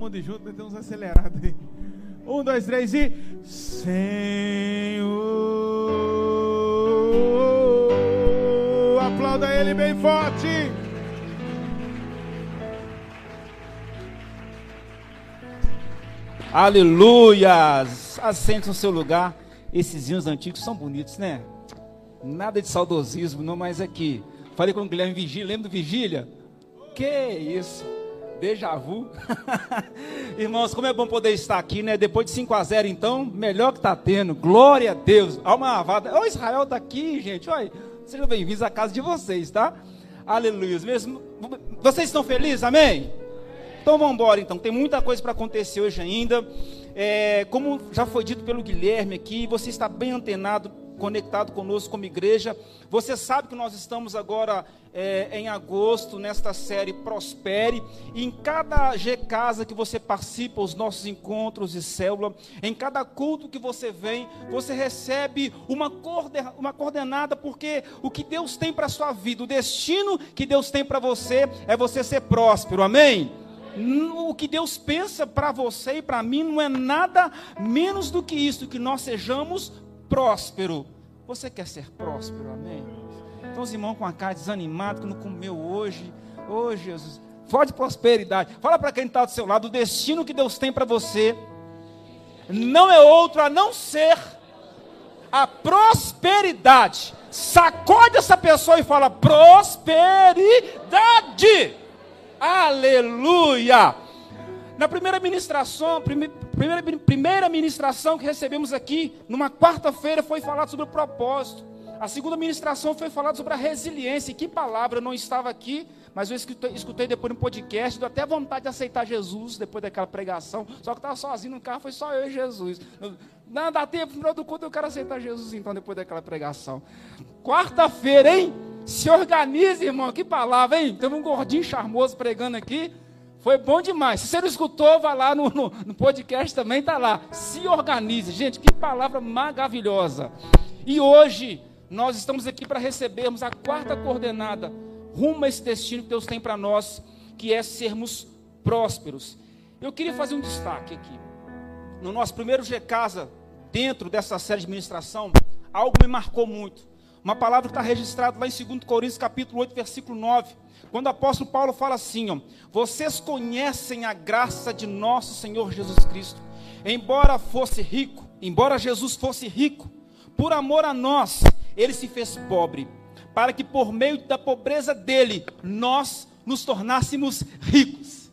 Mundo junto, temos acelerado aí. Um, dois, três e. Senhor. Aplauda ele bem forte. Aleluias! Assente no seu lugar. Esses hinos antigos são bonitos, né? Nada de saudosismo, não, mas aqui. Falei com o Guilherme Vigília, lembra do Vigília? Que isso? Déjà vu. Irmãos, como é bom poder estar aqui, né? Depois de 5 a 0 então, melhor que tá tendo. Glória a Deus. Alma lavada. Ô Israel tá aqui, gente. Olha, sejam bem-vindos à casa de vocês, tá? Aleluia. Mesmo. Vocês estão felizes? Amém? Então vamos embora, então. Tem muita coisa para acontecer hoje ainda. É, como já foi dito pelo Guilherme aqui, você está bem antenado, conectado conosco como igreja. Você sabe que nós estamos agora é, em agosto nesta série Prospere. E em cada G Casa que você participa, os nossos encontros de célula, em cada culto que você vem, você recebe uma, coorden uma coordenada, porque o que Deus tem para a sua vida, o destino que Deus tem para você é você ser próspero. Amém? o que Deus pensa para você e para mim não é nada menos do que isso, que nós sejamos prósperos. Você quer ser próspero, amém? Então os irmãos com a cara desanimada, que não comeu hoje, ô oh, Jesus, fora de prosperidade. Fala para quem está do seu lado, o destino que Deus tem para você não é outro a não ser a prosperidade. Sacode essa pessoa e fala: prosperidade. Aleluia! Na primeira ministração, primeira, primeira ministração que recebemos aqui, numa quarta-feira, foi falado sobre o propósito. A segunda ministração foi falada sobre a resiliência. E que palavra, eu não estava aqui, mas eu escutei, escutei depois no podcast, deu até vontade de aceitar Jesus depois daquela pregação. Só que estava sozinho no carro, foi só eu e Jesus. Não dá tempo, no final do culto eu quero aceitar Jesus então, depois daquela pregação. Quarta-feira, hein? Se organize, irmão. Que palavra, hein? Teve um gordinho charmoso pregando aqui. Foi bom demais. Se você não escutou, vá lá no, no, no podcast também, está lá. Se organize. Gente, que palavra maravilhosa. E hoje, nós estamos aqui para recebermos a quarta coordenada rumo a esse destino que Deus tem para nós, que é sermos prósperos. Eu queria fazer um destaque aqui. No nosso primeiro G Casa, dentro dessa série de ministração, algo me marcou muito. Uma palavra que está registrada lá em 2 Coríntios capítulo 8, versículo 9. Quando o apóstolo Paulo fala assim, ó, vocês conhecem a graça de nosso Senhor Jesus Cristo. Embora fosse rico, embora Jesus fosse rico, por amor a nós, ele se fez pobre, para que por meio da pobreza dele, nós nos tornássemos ricos.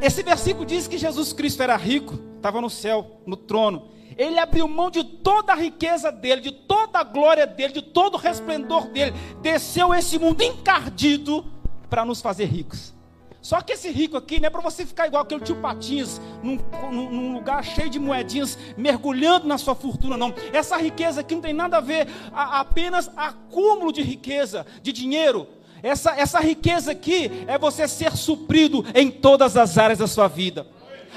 Esse versículo diz que Jesus Cristo era rico, estava no céu, no trono, ele abriu mão de toda a riqueza dele, de toda a glória dele, de todo o resplendor dele, desceu esse mundo encardido para nos fazer ricos. Só que esse rico aqui não é para você ficar igual aquele tio Patinhas, num, num, lugar cheio de moedinhas, mergulhando na sua fortuna, não. Essa riqueza aqui não tem nada a ver a, apenas acúmulo de riqueza, de dinheiro. Essa, essa riqueza aqui é você ser suprido em todas as áreas da sua vida.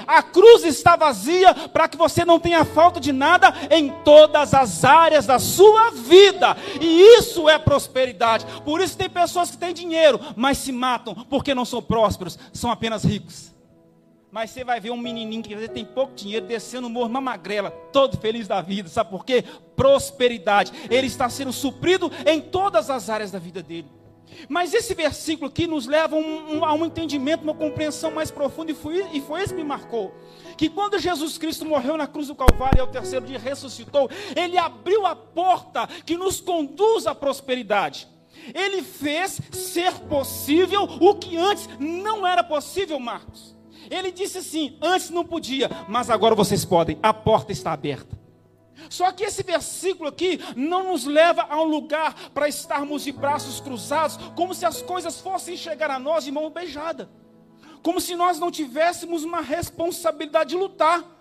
A cruz está vazia para que você não tenha falta de nada em todas as áreas da sua vida. E isso é prosperidade. Por isso tem pessoas que têm dinheiro, mas se matam porque não são prósperos, são apenas ricos. Mas você vai ver um menininho que tem pouco dinheiro descendo o morro, uma magrela, todo feliz da vida. Sabe por quê? Prosperidade. Ele está sendo suprido em todas as áreas da vida dele. Mas esse versículo aqui nos leva um, um, a um entendimento, uma compreensão mais profunda, e foi, e foi isso que me marcou. Que quando Jesus Cristo morreu na cruz do Calvário e ao terceiro dia ressuscitou, ele abriu a porta que nos conduz à prosperidade. Ele fez ser possível o que antes não era possível, Marcos. Ele disse assim: antes não podia, mas agora vocês podem, a porta está aberta. Só que esse versículo aqui não nos leva a um lugar para estarmos de braços cruzados, como se as coisas fossem chegar a nós de mão beijada, como se nós não tivéssemos uma responsabilidade de lutar.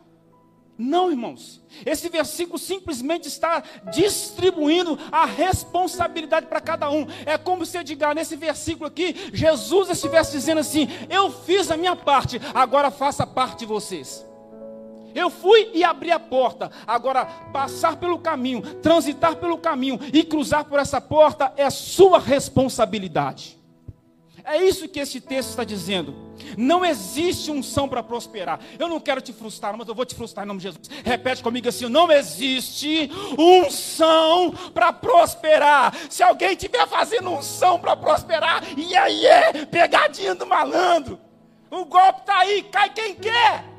Não, irmãos. Esse versículo simplesmente está distribuindo a responsabilidade para cada um. É como se diga nesse versículo aqui, Jesus estivesse dizendo assim: Eu fiz a minha parte, agora faça a parte de vocês. Eu fui e abri a porta. Agora, passar pelo caminho, transitar pelo caminho e cruzar por essa porta é sua responsabilidade. É isso que esse texto está dizendo. Não existe unção para prosperar. Eu não quero te frustrar, mas eu vou te frustrar em nome de Jesus. Repete comigo assim: não existe unção para prosperar. Se alguém estiver fazendo unção para prosperar, e aí é pegadinha do malandro. O golpe está aí, cai quem quer.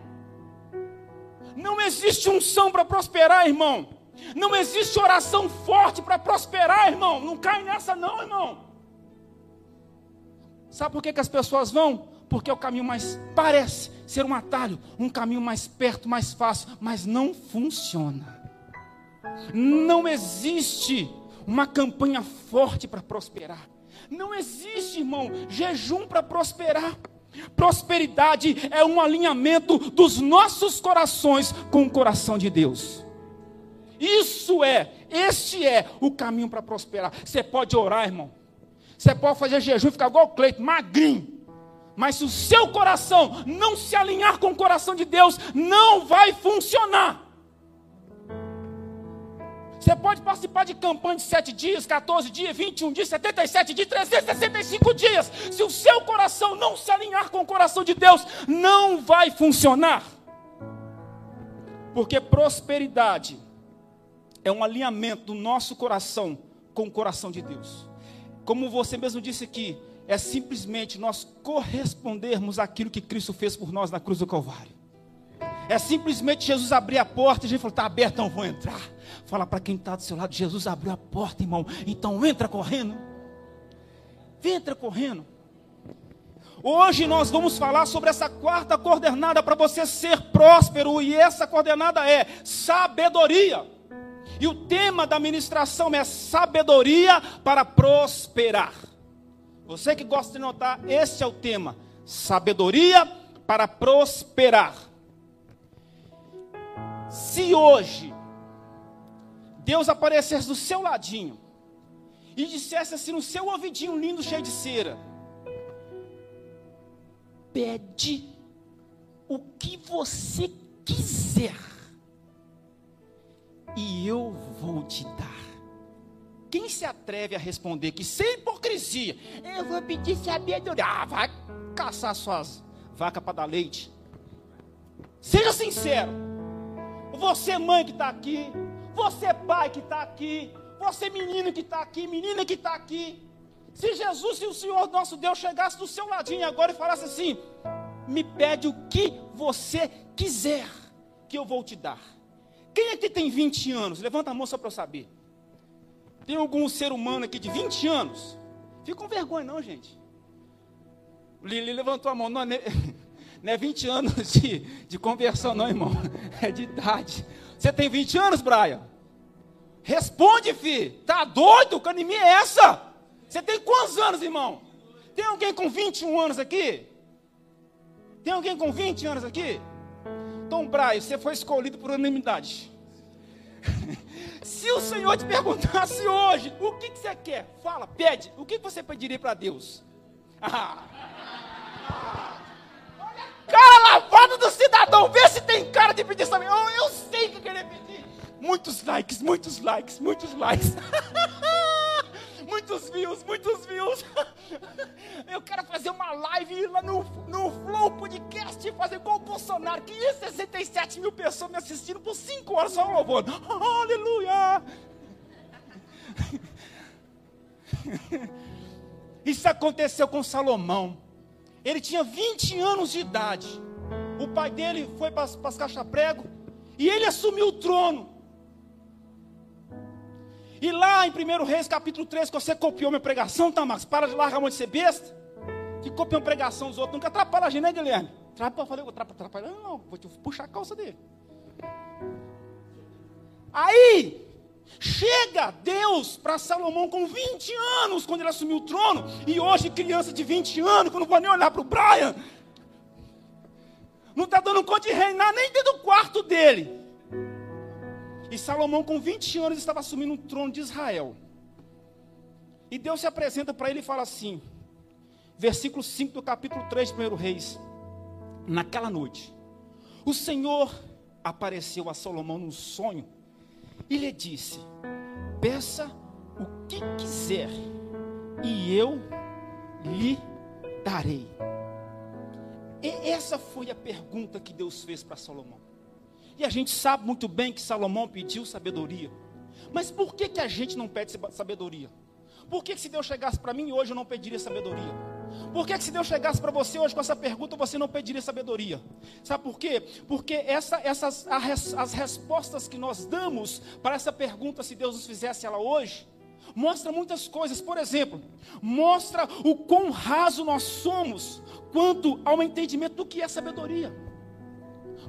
Não existe unção para prosperar, irmão. Não existe oração forte para prosperar, irmão. Não cai nessa, não, irmão. Sabe por que, que as pessoas vão? Porque é o caminho mais parece ser um atalho, um caminho mais perto, mais fácil, mas não funciona. Não existe uma campanha forte para prosperar. Não existe, irmão, jejum para prosperar. Prosperidade é um alinhamento dos nossos corações com o coração de Deus. Isso é, este é o caminho para prosperar. Você pode orar, irmão. Você pode fazer jejum e ficar igual o Cleito, magrinho. Mas se o seu coração não se alinhar com o coração de Deus, não vai funcionar. Você pode participar de campanha de 7 dias, 14 dias, 21 dias, 77 dias, 365 dias. Se o seu coração não se alinhar com o coração de Deus, não vai funcionar. Porque prosperidade é um alinhamento do nosso coração com o coração de Deus. Como você mesmo disse aqui, é simplesmente nós correspondermos àquilo que Cristo fez por nós na cruz do Calvário. É simplesmente Jesus abrir a porta e a gente falou: está aberto, então vou entrar. Fala para quem está do seu lado: Jesus abriu a porta, irmão. Então entra correndo. Entra correndo. Hoje nós vamos falar sobre essa quarta coordenada para você ser próspero. E essa coordenada é sabedoria. E o tema da ministração é sabedoria para prosperar. Você que gosta de notar, esse é o tema: sabedoria para prosperar. Se hoje Deus aparecesse do seu ladinho e dissesse assim no seu ouvidinho lindo, cheio de cera: Pede o que você quiser, e eu vou te dar. Quem se atreve a responder que sem hipocrisia, eu vou pedir sabedoria? Ah, vai caçar suas vacas para dar leite. Seja sincero. Você, mãe que está aqui, você, pai que está aqui, você, menino que está aqui, menina que está aqui. Se Jesus e o Senhor nosso Deus chegasse do seu ladinho agora e falasse assim: Me pede o que você quiser, que eu vou te dar. Quem aqui tem 20 anos? Levanta a mão só para eu saber. Tem algum ser humano aqui de 20 anos? Fica com vergonha, não, gente. Lili levantou a mão. Não, não é 20 anos de, de conversão, não, irmão. É de idade. Você tem 20 anos, Brian? Responde, filho. Tá doido? Que anemia é essa? Você tem quantos anos, irmão? Tem alguém com 21 anos aqui? Tem alguém com 20 anos aqui? Então, Brian, você foi escolhido por unanimidade. Se o Senhor te perguntasse hoje, o que, que você quer? Fala, pede. O que você pediria para Deus? Ah. Lavado do cidadão, vê se tem cara de pedir também. Oh, eu sei que querer pedir. Muitos likes, muitos likes, muitos likes. muitos views, muitos views. Eu quero fazer uma live lá no, no Flow Podcast, fazer igual o Bolsonaro. 567 mil pessoas me assistindo por 5 horas só louvando. Aleluia! Isso aconteceu com Salomão. Ele tinha 20 anos de idade. O pai dele foi para as caixas-prego e ele assumiu o trono. E lá em 1 Reis capítulo 3, que você copiou minha pregação, tá, Marcos? Para de largar a mão de ser besta. Que copia uma pregação dos outros. Nunca atrapalha a gente, né, Guilherme? Atrapalha, falei, atrapalha, não, vou te puxar a calça dele. Aí, chega Deus para Salomão com 20 anos, quando ele assumiu o trono, e hoje, criança de 20 anos, que não pode nem olhar para o Brian, não está dando conta de reinar nem dentro do quarto dele. E Salomão, com 20 anos, estava assumindo o trono de Israel. E Deus se apresenta para ele e fala assim, versículo 5 do capítulo 3 do 1 Reis. Naquela noite, o Senhor apareceu a Salomão num sonho e lhe disse: Peça o que quiser, e eu lhe darei. E essa foi a pergunta que Deus fez para Salomão. E a gente sabe muito bem que Salomão pediu sabedoria. Mas por que, que a gente não pede sabedoria? Por que, que se Deus chegasse para mim hoje eu não pediria sabedoria? Por que, que se Deus chegasse para você hoje com essa pergunta, você não pediria sabedoria? Sabe por quê? Porque essa, essas, as respostas que nós damos para essa pergunta, se Deus nos fizesse ela hoje, mostra muitas coisas. Por exemplo, mostra o quão raso nós somos quanto ao entendimento do que é sabedoria.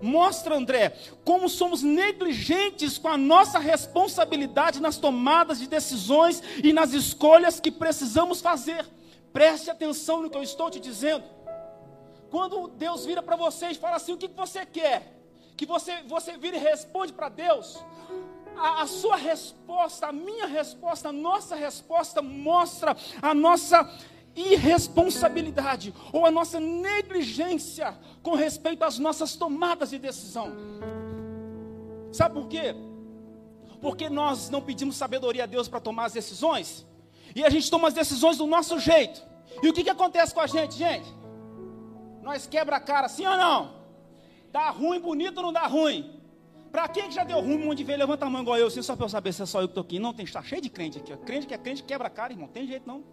Mostra, André, como somos negligentes com a nossa responsabilidade nas tomadas de decisões e nas escolhas que precisamos fazer. Preste atenção no que eu estou te dizendo. Quando Deus vira para você e fala assim: o que você quer? Que você, você vira e responde para Deus. A, a sua resposta, a minha resposta, a nossa resposta mostra a nossa irresponsabilidade ou a nossa negligência com respeito às nossas tomadas de decisão. Sabe por quê? Porque nós não pedimos sabedoria a Deus para tomar as decisões e a gente toma as decisões do nosso jeito. E o que, que acontece com a gente, gente? Nós quebra a cara, sim ou não? Dá ruim, bonito ou não dá ruim? Para quem que já deu ruim, um monte de ver, levanta a mão igual eu, assim, só para eu saber se é só eu que estou aqui. Não, tem, está cheio de crente aqui. Crente que é crente quebra a cara, irmão. Tem jeito não.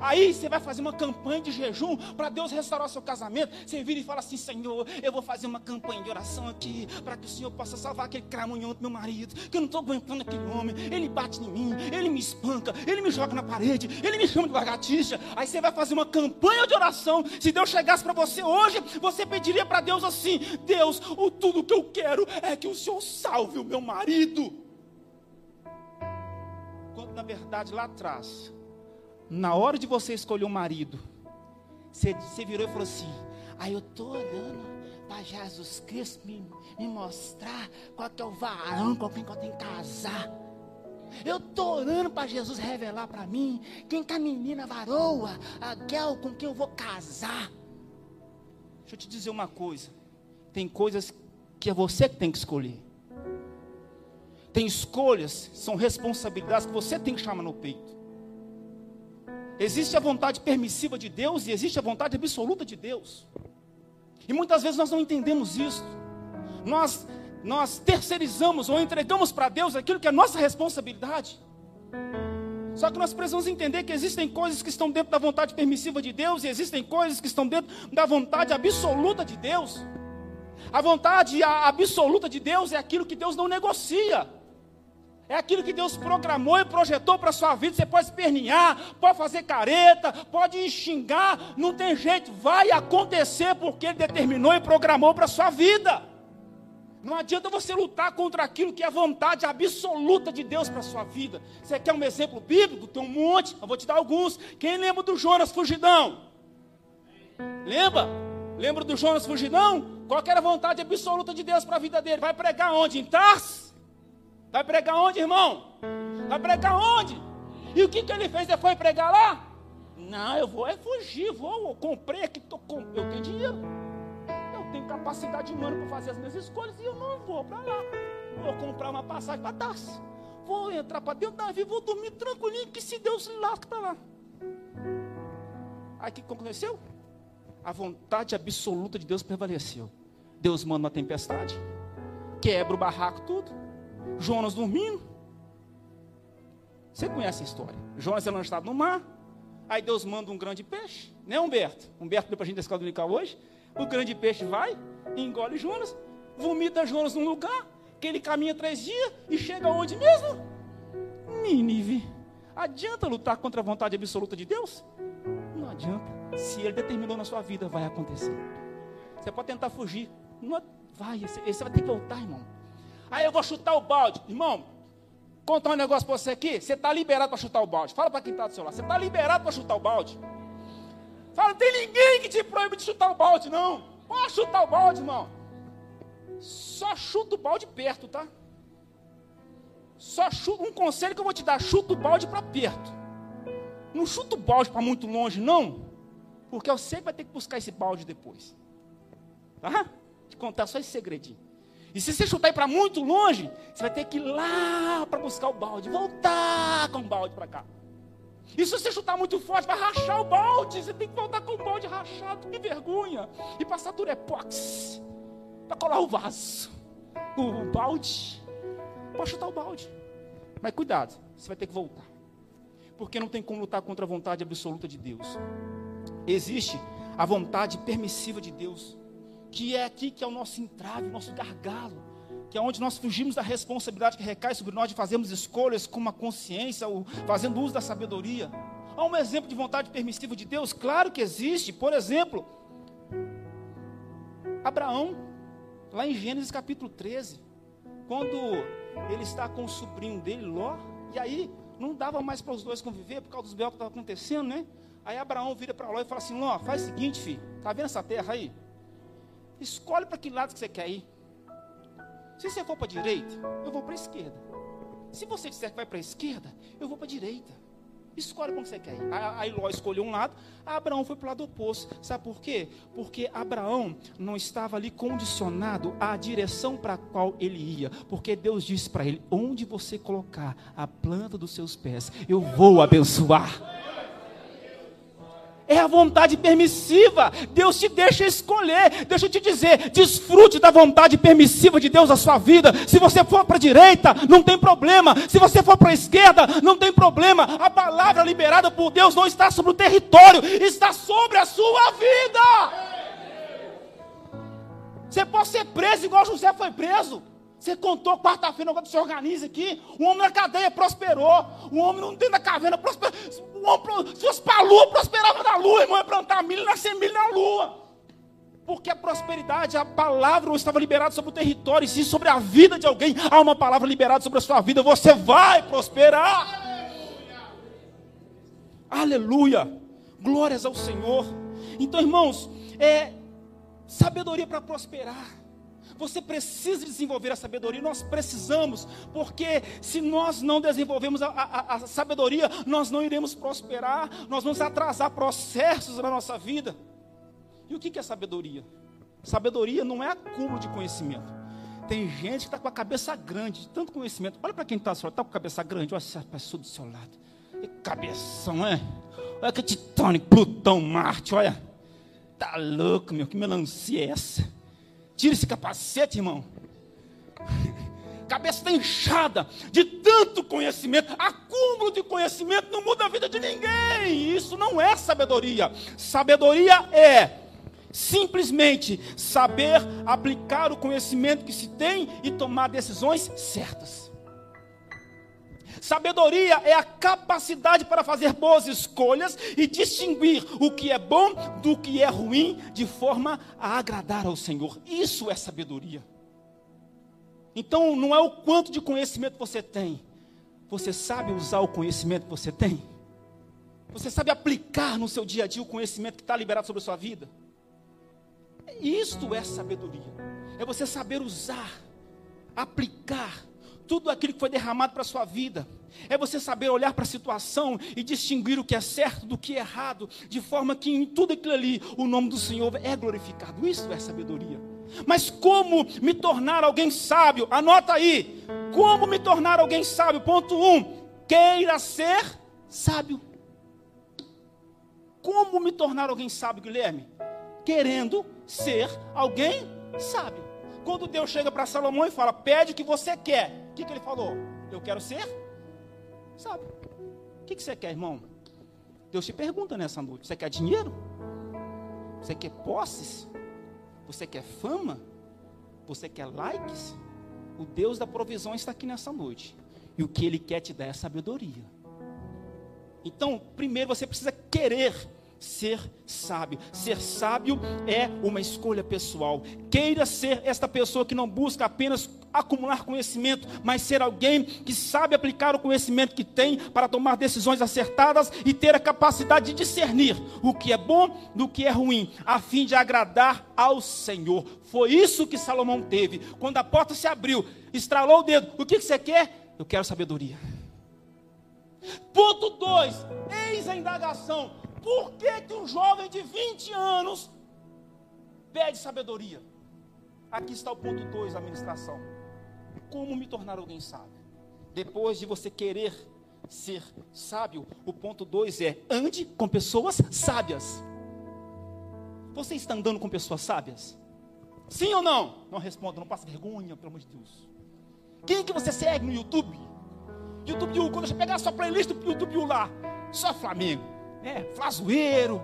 Aí você vai fazer uma campanha de jejum para Deus restaurar seu casamento. Você vira e fala assim: Senhor, eu vou fazer uma campanha de oração aqui para que o Senhor possa salvar aquele cramunhão do meu marido. Que eu não estou aguentando aquele homem. Ele bate em mim, ele me espanca, ele me joga na parede, ele me chama de lagartixa. Aí você vai fazer uma campanha de oração. Se Deus chegasse para você hoje, você pediria para Deus assim: Deus, o tudo que eu quero é que o Senhor salve o meu marido. Quando na verdade lá atrás na hora de você escolher um marido, você, você virou e falou assim: aí ah, eu estou orando para Jesus Cristo me, me mostrar qual que é o varão com quem eu tenho que casar. Eu estou orando para Jesus revelar para mim quem que é a menina varoa, a guel com quem eu vou casar. Deixa eu te dizer uma coisa: tem coisas que é você que tem que escolher. Tem escolhas, são responsabilidades que você tem que chamar no peito. Existe a vontade permissiva de Deus e existe a vontade absoluta de Deus. E muitas vezes nós não entendemos isso. Nós, nós terceirizamos ou entregamos para Deus aquilo que é nossa responsabilidade. Só que nós precisamos entender que existem coisas que estão dentro da vontade permissiva de Deus e existem coisas que estão dentro da vontade absoluta de Deus. A vontade absoluta de Deus é aquilo que Deus não negocia. É aquilo que Deus programou e projetou para a sua vida. Você pode espernear, pode fazer careta, pode xingar, não tem jeito, vai acontecer porque Ele determinou e programou para a sua vida. Não adianta você lutar contra aquilo que é a vontade absoluta de Deus para a sua vida. Você quer um exemplo bíblico? Tem um monte, eu vou te dar alguns. Quem lembra do Jonas Fugidão? Lembra? Lembra do Jonas Fugidão? Qual era a vontade absoluta de Deus para a vida dele? Vai pregar onde? Em Tars? Vai pregar onde, irmão? Vai pregar onde? E o que, que ele fez? Ele foi pregar lá? Não, eu vou é fugir, vou, eu comprei aqui, tô com, eu tenho dinheiro. Eu tenho capacidade humana para fazer as minhas escolhas e eu não vou para lá. Vou comprar uma passagem para Tarso. Vou entrar para dentro da navio, vou dormir tranquilinho, que se Deus se lasca para lá. Aí o que aconteceu? A vontade absoluta de Deus prevaleceu. Deus manda uma tempestade, quebra o barraco tudo. Jonas dormindo. Você conhece a história. Jonas é lançado no mar. Aí Deus manda um grande peixe. Né, Humberto? Humberto deu para a gente da escola dominical hoje. O grande peixe vai, engole Jonas, vomita Jonas num lugar, que ele caminha três dias e chega onde mesmo? Nínive. Adianta lutar contra a vontade absoluta de Deus? Não adianta. Se Ele determinou na sua vida, vai acontecer. Você pode tentar fugir. Não vai, você vai ter que voltar, irmão. Aí eu vou chutar o balde. Irmão, contar um negócio para você aqui. Você está liberado para chutar o balde. Fala para quem está do seu lado. Você está liberado para chutar o balde. Fala, não tem ninguém que te proíbe de chutar o balde, não. Pode chutar o balde, irmão. Só chuta o balde perto, tá? Só chuta, um conselho que eu vou te dar, chuta o balde para perto. Não chuta o balde para muito longe, não. Porque eu sei que vai ter que buscar esse balde depois. Tá? Te contar só esse segredinho. E se você chutar para muito longe, você vai ter que ir lá para buscar o balde, voltar com o balde para cá. E se você chutar muito forte, vai rachar o balde. Você tem que voltar com o balde rachado, que vergonha. E passar durepox para colar o vaso. O balde. Pode chutar o balde. Mas cuidado, você vai ter que voltar. Porque não tem como lutar contra a vontade absoluta de Deus. Existe a vontade permissiva de Deus, que é aqui que é o nosso entrave, o nosso gargalo, que é onde nós fugimos da responsabilidade que recai sobre nós de fazermos escolhas com uma consciência, ou fazendo uso da sabedoria. Há um exemplo de vontade permissiva de Deus? Claro que existe. Por exemplo, Abraão, lá em Gênesis capítulo 13, quando ele está com o sobrinho dele, Ló, e aí não dava mais para os dois conviver por causa dos belos que estavam acontecendo, né? Aí Abraão vira para Ló e fala assim: Ló, faz o seguinte, filho, tá vendo essa terra aí? Escolhe para que lado que você quer ir. Se você for para a direita, eu vou para a esquerda. Se você disser que vai para a esquerda, eu vou para a direita. Escolhe como você quer ir. Aí Ló escolheu um lado, Abraão foi para o lado oposto. Sabe por quê? Porque Abraão não estava ali condicionado à direção para a qual ele ia. Porque Deus disse para ele: onde você colocar a planta dos seus pés, eu vou abençoar é a vontade permissiva. Deus te deixa escolher. Deixa eu te dizer, desfrute da vontade permissiva de Deus na sua vida. Se você for para a direita, não tem problema. Se você for para a esquerda, não tem problema. A palavra liberada por Deus não está sobre o território, está sobre a sua vida. Você pode ser preso igual José foi preso. Você contou quarta-feira, quando se organiza aqui. O homem na cadeia prosperou. O homem não dentro da caverna prosperou. O homem, se fosse para a lua, prosperava na lua. Irmão, ia plantar milho, nascer milho na lua. Porque a prosperidade, a palavra estava liberada sobre o território. E sobre a vida de alguém há uma palavra liberada sobre a sua vida, você vai prosperar. Aleluia. Glórias ao Senhor. Então, irmãos, é sabedoria para prosperar. Você precisa desenvolver a sabedoria, nós precisamos, porque se nós não desenvolvemos a, a, a sabedoria, nós não iremos prosperar, nós vamos atrasar processos na nossa vida. E o que é sabedoria? Sabedoria não é acúmulo de conhecimento. Tem gente que está com a cabeça grande, de tanto conhecimento. Olha para quem está está com a cabeça grande, olha essa pessoa do seu lado. Que cabeção, é? Olha que titânico, Plutão, Marte, olha. Tá louco, meu, que melancia é essa? Tira esse capacete, irmão. Cabeça está inchada de tanto conhecimento, acúmulo de conhecimento não muda a vida de ninguém. Isso não é sabedoria. Sabedoria é simplesmente saber aplicar o conhecimento que se tem e tomar decisões certas. Sabedoria é a capacidade para fazer boas escolhas e distinguir o que é bom do que é ruim de forma a agradar ao Senhor. Isso é sabedoria. Então, não é o quanto de conhecimento você tem, você sabe usar o conhecimento que você tem? Você sabe aplicar no seu dia a dia o conhecimento que está liberado sobre a sua vida? Isto é sabedoria. É você saber usar, aplicar tudo aquilo que foi derramado para a sua vida. É você saber olhar para a situação e distinguir o que é certo do que é errado, de forma que em tudo aquilo ali o nome do Senhor é glorificado. Isso é sabedoria. Mas como me tornar alguém sábio? Anota aí. Como me tornar alguém sábio? Ponto 1. Um, queira ser sábio. Como me tornar alguém sábio, Guilherme? Querendo ser alguém sábio. Quando Deus chega para Salomão e fala: Pede o que você quer que, que ele falou? Eu quero ser Sabe? O que, que você quer, irmão? Deus te pergunta nessa noite: Você quer dinheiro? Você quer posses? Você quer fama? Você quer likes? O Deus da provisão está aqui nessa noite. E o que Ele quer te dar é sabedoria. Então, primeiro você precisa querer ser sábio. Ser sábio é uma escolha pessoal. Queira ser esta pessoa que não busca apenas acumular conhecimento, mas ser alguém que sabe aplicar o conhecimento que tem para tomar decisões acertadas e ter a capacidade de discernir o que é bom do que é ruim, a fim de agradar ao Senhor. Foi isso que Salomão teve. Quando a porta se abriu, estralou o dedo. O que você quer? Eu quero sabedoria. Ponto 2. Eis a indagação. Por que, que um jovem de 20 anos pede sabedoria? Aqui está o ponto 2 da ministração. Como me tornar alguém sábio? Depois de você querer ser sábio, o ponto 2 é: ande com pessoas sábias. Você está andando com pessoas sábias? Sim ou não? Não responda, não passe vergonha, pelo amor de Deus. Quem que você segue no YouTube? YouTube quando você pegar a sua playlist do YouTube lá, só Flamengo, né? Flazoeiro,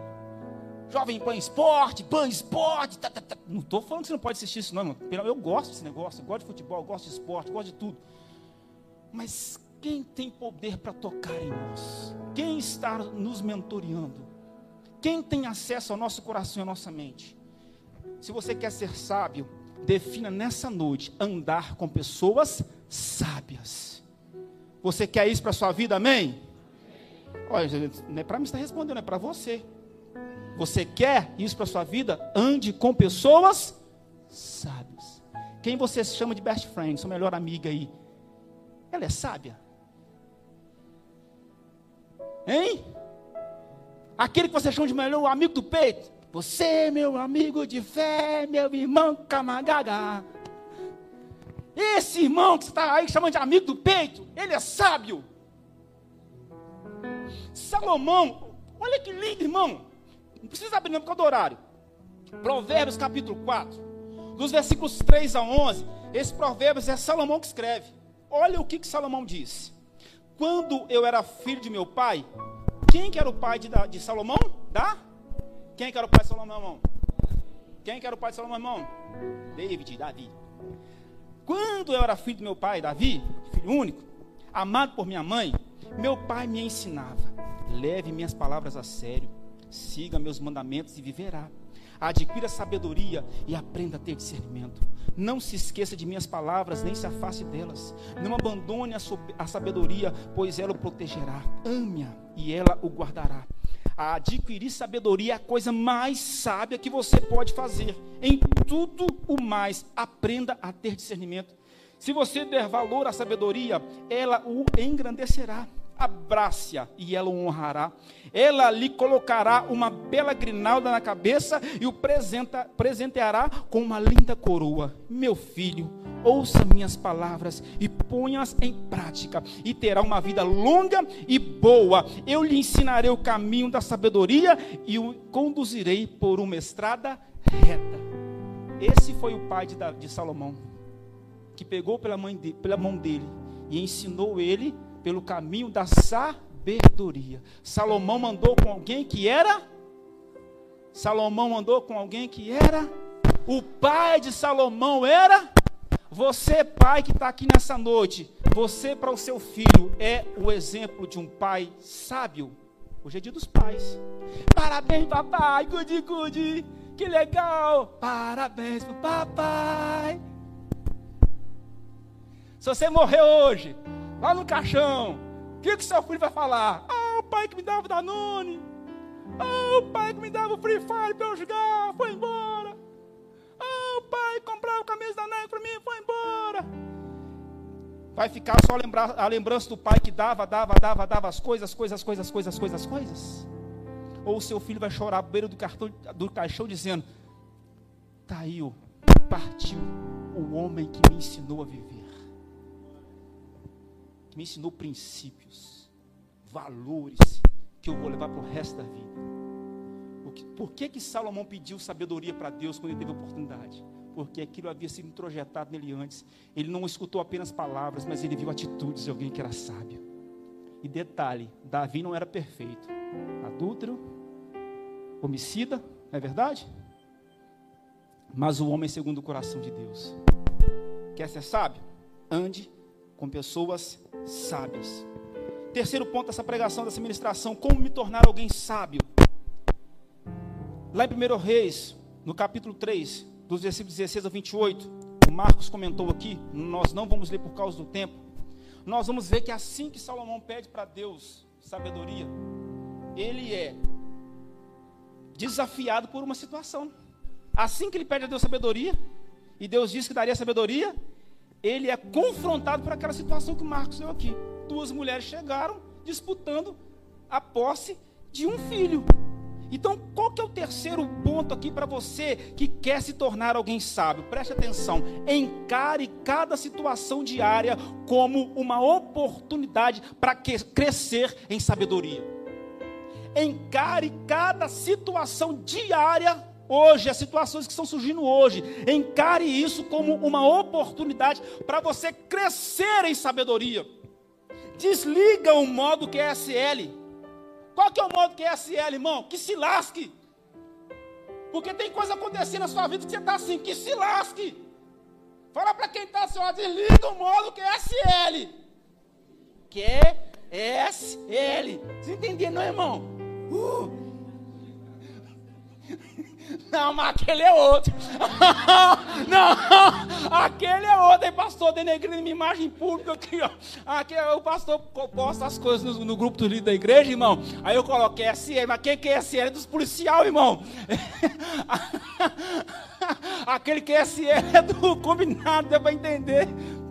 Jovem Pan Esporte, Pan Esporte, tá, tá, tá. não estou falando que você não pode assistir isso, não, eu gosto desse negócio, eu gosto de futebol, gosto de esporte, gosto de tudo. Mas quem tem poder para tocar em nós? Quem está nos mentoreando? Quem tem acesso ao nosso coração e à nossa mente? Se você quer ser sábio, defina nessa noite andar com pessoas sábias. Você quer isso para a sua vida, amém? Olha, não é para mim estar respondendo, é para você. Você quer isso para sua vida? Ande com pessoas sábias. Quem você chama de best friend, sua melhor amiga aí? Ela é sábia? Hein? Aquele que você chama de melhor amigo do peito? Você, meu amigo de fé, meu irmão camagaga. Esse irmão que você está aí chamando de amigo do peito, ele é sábio. Salomão, olha que lindo, irmão. Não precisa abrir não por causa do horário. Provérbios capítulo 4, dos versículos 3 a 11. Esse Provérbios é Salomão que escreve. Olha o que, que Salomão disse. Quando eu era filho de meu pai, quem que era o pai de, de Salomão? Da? Quem que era o pai de Salomão, irmão? Quem que era o pai de Salomão, irmão? David, Davi. Quando eu era filho do meu pai, Davi, filho único, amado por minha mãe, meu pai me ensinava: leve minhas palavras a sério siga meus mandamentos e viverá. Adquira sabedoria e aprenda a ter discernimento. Não se esqueça de minhas palavras, nem se afaste delas. Não abandone a, a sabedoria, pois ela o protegerá. Ame-a e ela o guardará. Adquirir sabedoria é a coisa mais sábia que você pode fazer. Em tudo o mais, aprenda a ter discernimento. Se você der valor à sabedoria, ela o engrandecerá abrace-a e ela o honrará. Ela lhe colocará uma bela grinalda na cabeça e o presenta, presenteará com uma linda coroa. Meu filho, ouça minhas palavras e ponha-as em prática, e terá uma vida longa e boa. Eu lhe ensinarei o caminho da sabedoria e o conduzirei por uma estrada reta. Esse foi o pai de, de Salomão, que pegou pela, de, pela mão dele e ensinou ele pelo caminho da sabedoria. Salomão mandou com alguém que era Salomão mandou com alguém que era o pai de Salomão era você, pai que está aqui nessa noite, você para o seu filho é o exemplo de um pai sábio. Hoje é dia dos pais. Parabéns, papai, cuide, cuide, que legal. Parabéns papai. Se você morrer hoje, lá no caixão, o que, que seu filho vai falar? Ah, o pai que me dava o Danone. Ah, o pai que me dava o Free Fire para eu jogar, foi embora. Ah, o pai que comprava camisa da Nike para mim, foi embora. Vai ficar só lembrar, a lembrança do pai que dava, dava, dava, dava as coisas, coisas, coisas, coisas, coisas, coisas? Ou o seu filho vai chorar à beira do, cartão, do caixão dizendo: Tá aí, partiu o homem que me ensinou a viver me ensinou princípios, valores que eu vou levar para o resto da vida. Por que, que Salomão pediu sabedoria para Deus quando ele teve oportunidade? Porque aquilo havia sido introjetado nele antes. Ele não escutou apenas palavras, mas ele viu atitudes de alguém que era sábio. E detalhe: Davi não era perfeito. Adúltero, homicida, não é verdade? Mas o homem segundo o coração de Deus. Quer ser sábio? Ande com pessoas sábias. Terceiro ponto dessa pregação, dessa ministração: como me tornar alguém sábio? Lá em 1 Reis, no capítulo 3, dos versículos 16 a 28, o Marcos comentou aqui, nós não vamos ler por causa do tempo. Nós vamos ver que assim que Salomão pede para Deus sabedoria, ele é desafiado por uma situação. Assim que ele pede a Deus sabedoria, e Deus diz que daria sabedoria, ele é confrontado por aquela situação que o Marcos deu aqui. Duas mulheres chegaram disputando a posse de um filho. Então, qual que é o terceiro ponto aqui para você que quer se tornar alguém sábio? Preste atenção. Encare cada situação diária como uma oportunidade para crescer em sabedoria. Encare cada situação diária hoje, as situações que estão surgindo hoje. Encare isso como uma oportunidade para você crescer em sabedoria. Desliga o modo QSL qual que é o modo que é irmão? Que se lasque. Porque tem coisa acontecendo na sua vida que você está assim, que se lasque. Fala para quem está assim, ó, desliga o modo que é SL. Que é SL. Você entendeu, não, irmão? Uh. Não, mas aquele é outro. Não, aquele é outro. Aí, pastor, denegrindo minha imagem pública aqui, ó. Aqui o pastor posta as coisas no, no grupo do líder da igreja, irmão. Aí eu coloquei SL, mas quem que é SL? É dos policial, irmão. Aquele que é SL é do combinado, deu para entender.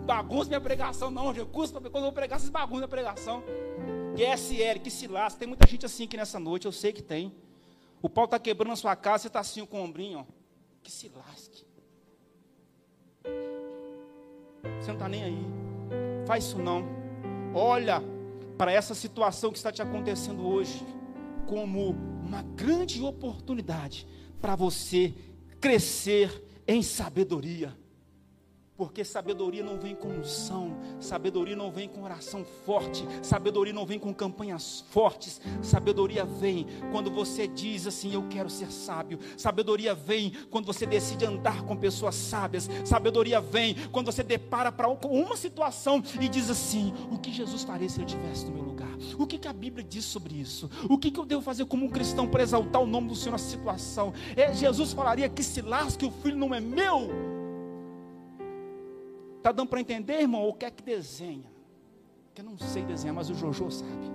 Bagunça minha pregação, não. Custa quando eu vou pregar, vocês bagunçam a pregação. Que é SL, que se lasca. Tem muita gente assim aqui nessa noite, eu sei que tem. O pau está quebrando a sua casa, você está assim com o ombrinho, ó. Que se lasque. Você não está nem aí. Faz isso não. Olha para essa situação que está te acontecendo hoje como uma grande oportunidade para você crescer em sabedoria. Porque sabedoria não vem com unção, sabedoria não vem com oração forte, sabedoria não vem com campanhas fortes, sabedoria vem quando você diz assim: Eu quero ser sábio, sabedoria vem quando você decide andar com pessoas sábias, sabedoria vem quando você depara para uma situação e diz assim: O que Jesus faria se ele estivesse no meu lugar? O que, que a Bíblia diz sobre isso? O que, que eu devo fazer como um cristão para exaltar o nome do Senhor nessa situação? É, Jesus falaria que se lasque, o filho não é meu. Está dando para entender, irmão? O que é que desenha? Que eu não sei desenhar, mas o Jojo sabe.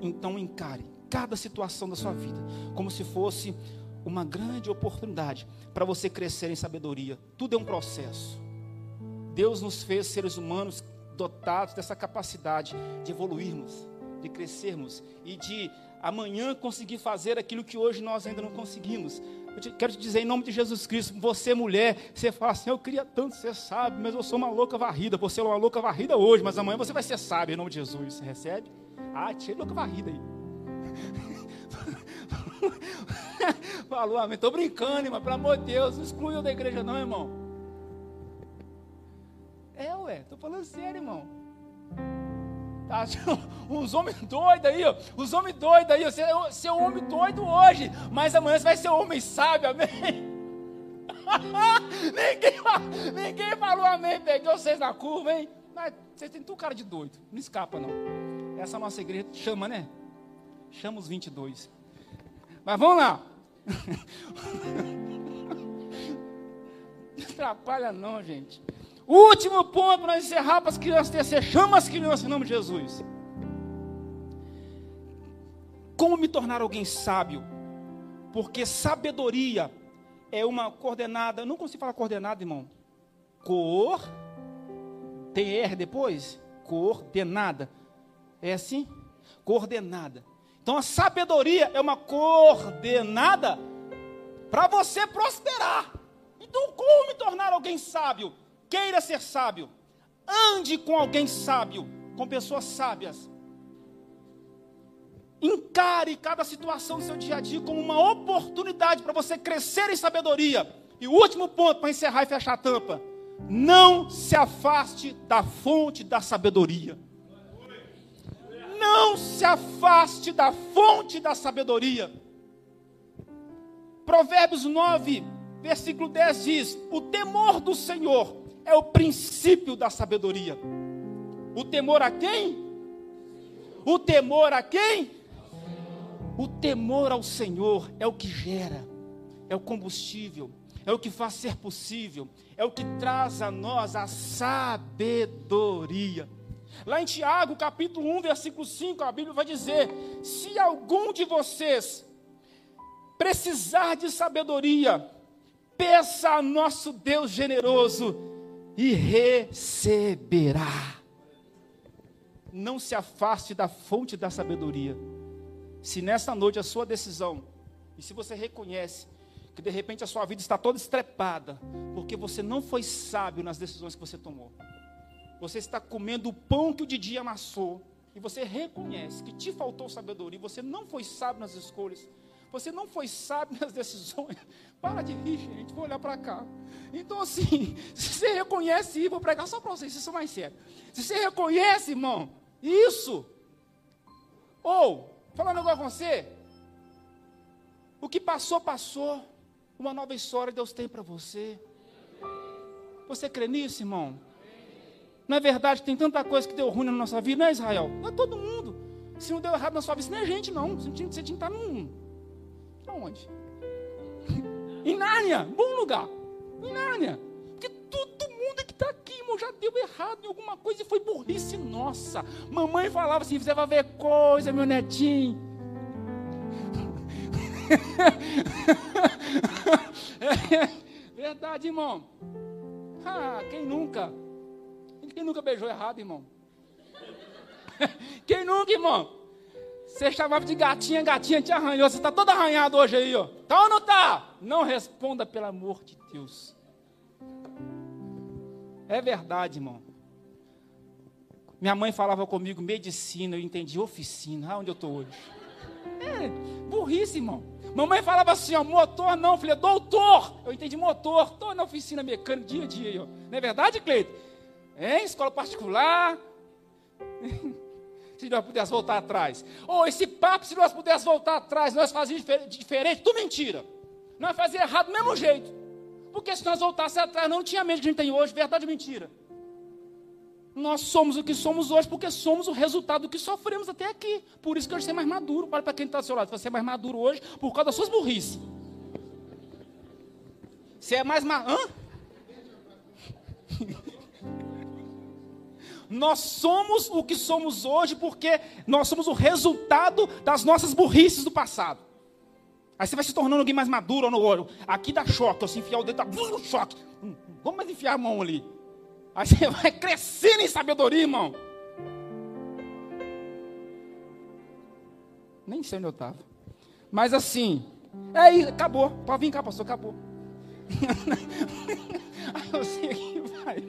Então encare cada situação da sua vida como se fosse uma grande oportunidade para você crescer em sabedoria. Tudo é um processo. Deus nos fez seres humanos dotados dessa capacidade de evoluirmos, de crescermos e de amanhã conseguir fazer aquilo que hoje nós ainda não conseguimos. Te, quero te dizer em nome de Jesus Cristo, você mulher, você fala assim, eu queria tanto ser sábio, mas eu sou uma louca varrida. Você é uma louca varrida hoje, mas amanhã você vai ser sábio em nome de Jesus. Você recebe? Ah, tinha louca varrida aí. Falou, amém. Estou brincando, irmão. Pelo amor de Deus, não exclui eu da igreja, não, irmão. É, ué, estou falando sério, irmão. Tá, uns homens doidos aí, ó. Os homens doidos aí. Você, é um homem doido hoje, mas amanhã você vai ser um homem sábio, amém? ninguém, ninguém falou amém, peguei vocês na curva, hein? Mas vocês têm tudo cara de doido, não escapa não. Essa nossa igreja chama, né? Chama os 22. Mas vamos lá. Não atrapalha não, gente. Último ponto para encerrar para as crianças tecer. Chama as crianças em nome de Jesus. Como me tornar alguém sábio? Porque sabedoria é uma coordenada. Não consigo falar coordenada, irmão. Cor. Tem R depois? Coordenada. É assim? Coordenada. Então a sabedoria é uma coordenada para você prosperar. Então, como me tornar alguém sábio? Queira ser sábio. Ande com alguém sábio, com pessoas sábias. Encare cada situação do seu dia a dia como uma oportunidade para você crescer em sabedoria. E o último ponto para encerrar e fechar a tampa: não se afaste da fonte da sabedoria. Não se afaste da fonte da sabedoria. Provérbios 9, versículo 10 diz: O temor do Senhor é o princípio da sabedoria. O temor a quem? O temor a quem? O temor ao Senhor é o que gera, é o combustível, é o que faz ser possível, é o que traz a nós a sabedoria. Lá em Tiago, capítulo 1, versículo 5, a Bíblia vai dizer: Se algum de vocês precisar de sabedoria, peça a nosso Deus generoso e receberá. Não se afaste da fonte da sabedoria. Se nessa noite a sua decisão, e se você reconhece que de repente a sua vida está toda estrepada, porque você não foi sábio nas decisões que você tomou. Você está comendo o pão que o Didi amassou, e você reconhece que te faltou sabedoria, você não foi sábio nas escolhas, você não foi sábio nas decisões. Para de rir, gente, vou olhar para cá. Então, assim, se você reconhece isso, vou pregar só para vocês, isso é mais sério. Se você reconhece, irmão, isso, ou Falando agora com você. O que passou, passou. Uma nova história Deus tem para você. Você crê nisso, irmão? É verdade tem tanta coisa que deu ruim na nossa vida, não é Israel? Não é todo mundo. Se não deu errado na sua vida, não é gente, não. Você tinha, você tinha que estar num. Onde? em Nárnia, bom lugar. Em Nárnia. Porque todo mundo que está aqui, irmão, já deu errado em alguma coisa e foi burrice nossa. Mamãe falava assim: você vai ver coisa, meu netinho. é, verdade, irmão. Ah, quem nunca? Quem nunca beijou errado, irmão? Quem nunca, irmão? Você chamava de gatinha, gatinha te arranhou. Você está todo arranhado hoje aí, ó. Tá ou não tá? Não responda, pelo amor de Deus. É verdade, irmão. Minha mãe falava comigo medicina, eu entendi oficina. Ah, onde eu estou hoje? É, burrice, irmão. Mamãe falava assim, ó, motor não. Falei, doutor. Eu entendi motor. Estou na oficina mecânica dia a dia. Ó. Não é verdade, Cleito? Em escola particular. se nós pudéssemos voltar atrás. Ou oh, esse papo, se nós pudéssemos voltar atrás, nós fazíamos diferente, tudo mentira. Nós fazíamos errado do mesmo jeito. Porque se nós voltássemos atrás, não tinha medo que a gente tem hoje, verdade ou mentira? Nós somos o que somos hoje porque somos o resultado do que sofremos até aqui. Por isso que hoje você é mais maduro. Olha para quem está do seu lado. Você é mais maduro hoje por causa das suas burrices. Você é mais maduro. Nós somos o que somos hoje porque nós somos o resultado das nossas burrices do passado. Aí você vai se tornando alguém mais maduro no olho. Aqui dá choque, você enfiar o dedo, dá choque. Hum, vamos mais enfiar a mão ali. Aí você vai crescendo em sabedoria, irmão. Nem sei onde eu estava. Mas assim, é isso, acabou. Pode vir cá, pastor, acabou. Aí você que vai.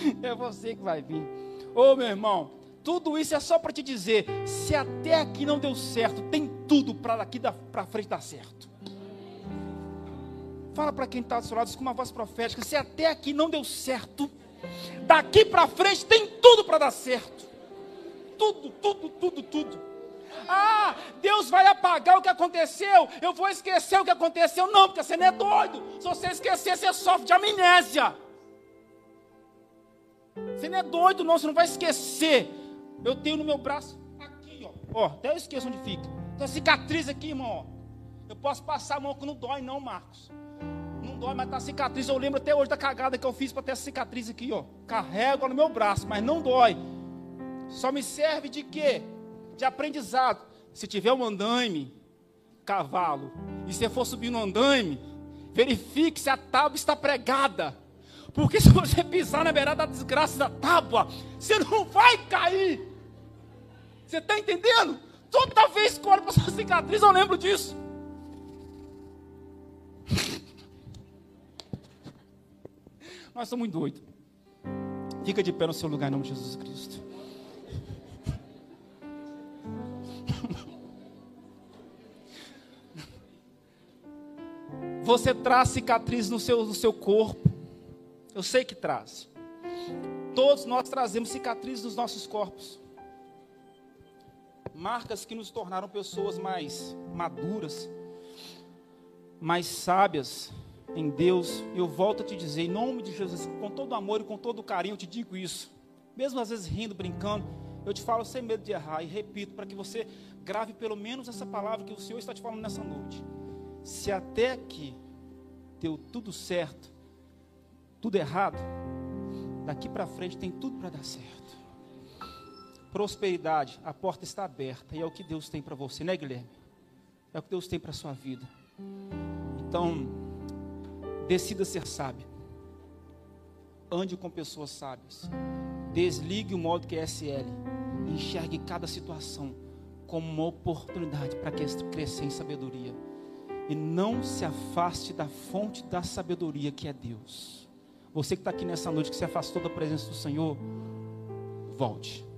É você que vai vir. Ô meu irmão, tudo isso é só para te dizer: se até aqui não deu certo, tem tudo para daqui para frente dar certo. Fala para quem está do seu lado com uma voz profética: se até aqui não deu certo, daqui para frente tem tudo para dar certo. Tudo, tudo, tudo, tudo. Ah, Deus vai apagar o que aconteceu, eu vou esquecer o que aconteceu. Não, porque você não é doido. Se você esquecer, você sofre de amnésia. Você não é doido, não, você não vai esquecer. Eu tenho no meu braço aqui, ó. Ó, até eu esqueço onde fica. Tem cicatriz aqui, irmão, ó. Eu posso passar a mão que não dói, não, Marcos. Não dói, mas tá cicatriz. Eu lembro até hoje da cagada que eu fiz para ter essa cicatriz aqui, ó. Carrego no meu braço, mas não dói. Só me serve de quê? De aprendizado. Se tiver um andaime, cavalo, e você for subir no andaime, verifique se a tábua está pregada. Porque se você pisar na beirada da desgraça da tábua, você não vai cair. Você está entendendo? Toda vez que eu olho para essa cicatriz, eu lembro disso. Nós somos muito doidos. Fica de pé no seu lugar em nome de Jesus Cristo. Você traz cicatriz no seu, no seu corpo. Eu sei que traz. Todos nós trazemos cicatrizes nos nossos corpos marcas que nos tornaram pessoas mais maduras, mais sábias em Deus. Eu volto a te dizer, em nome de Jesus, com todo amor e com todo carinho, eu te digo isso. Mesmo às vezes rindo, brincando, eu te falo sem medo de errar e repito para que você grave pelo menos essa palavra que o Senhor está te falando nessa noite. Se até aqui deu tudo certo, tudo errado, daqui para frente tem tudo para dar certo. Prosperidade, a porta está aberta e é o que Deus tem para você, né, Guilherme? É o que Deus tem para sua vida. Então, decida ser sábio. Ande com pessoas sábias. Desligue o modo QSL. Enxergue cada situação como uma oportunidade para crescer em sabedoria. E não se afaste da fonte da sabedoria que é Deus. Você que está aqui nessa noite, que se afastou da presença do Senhor, volte.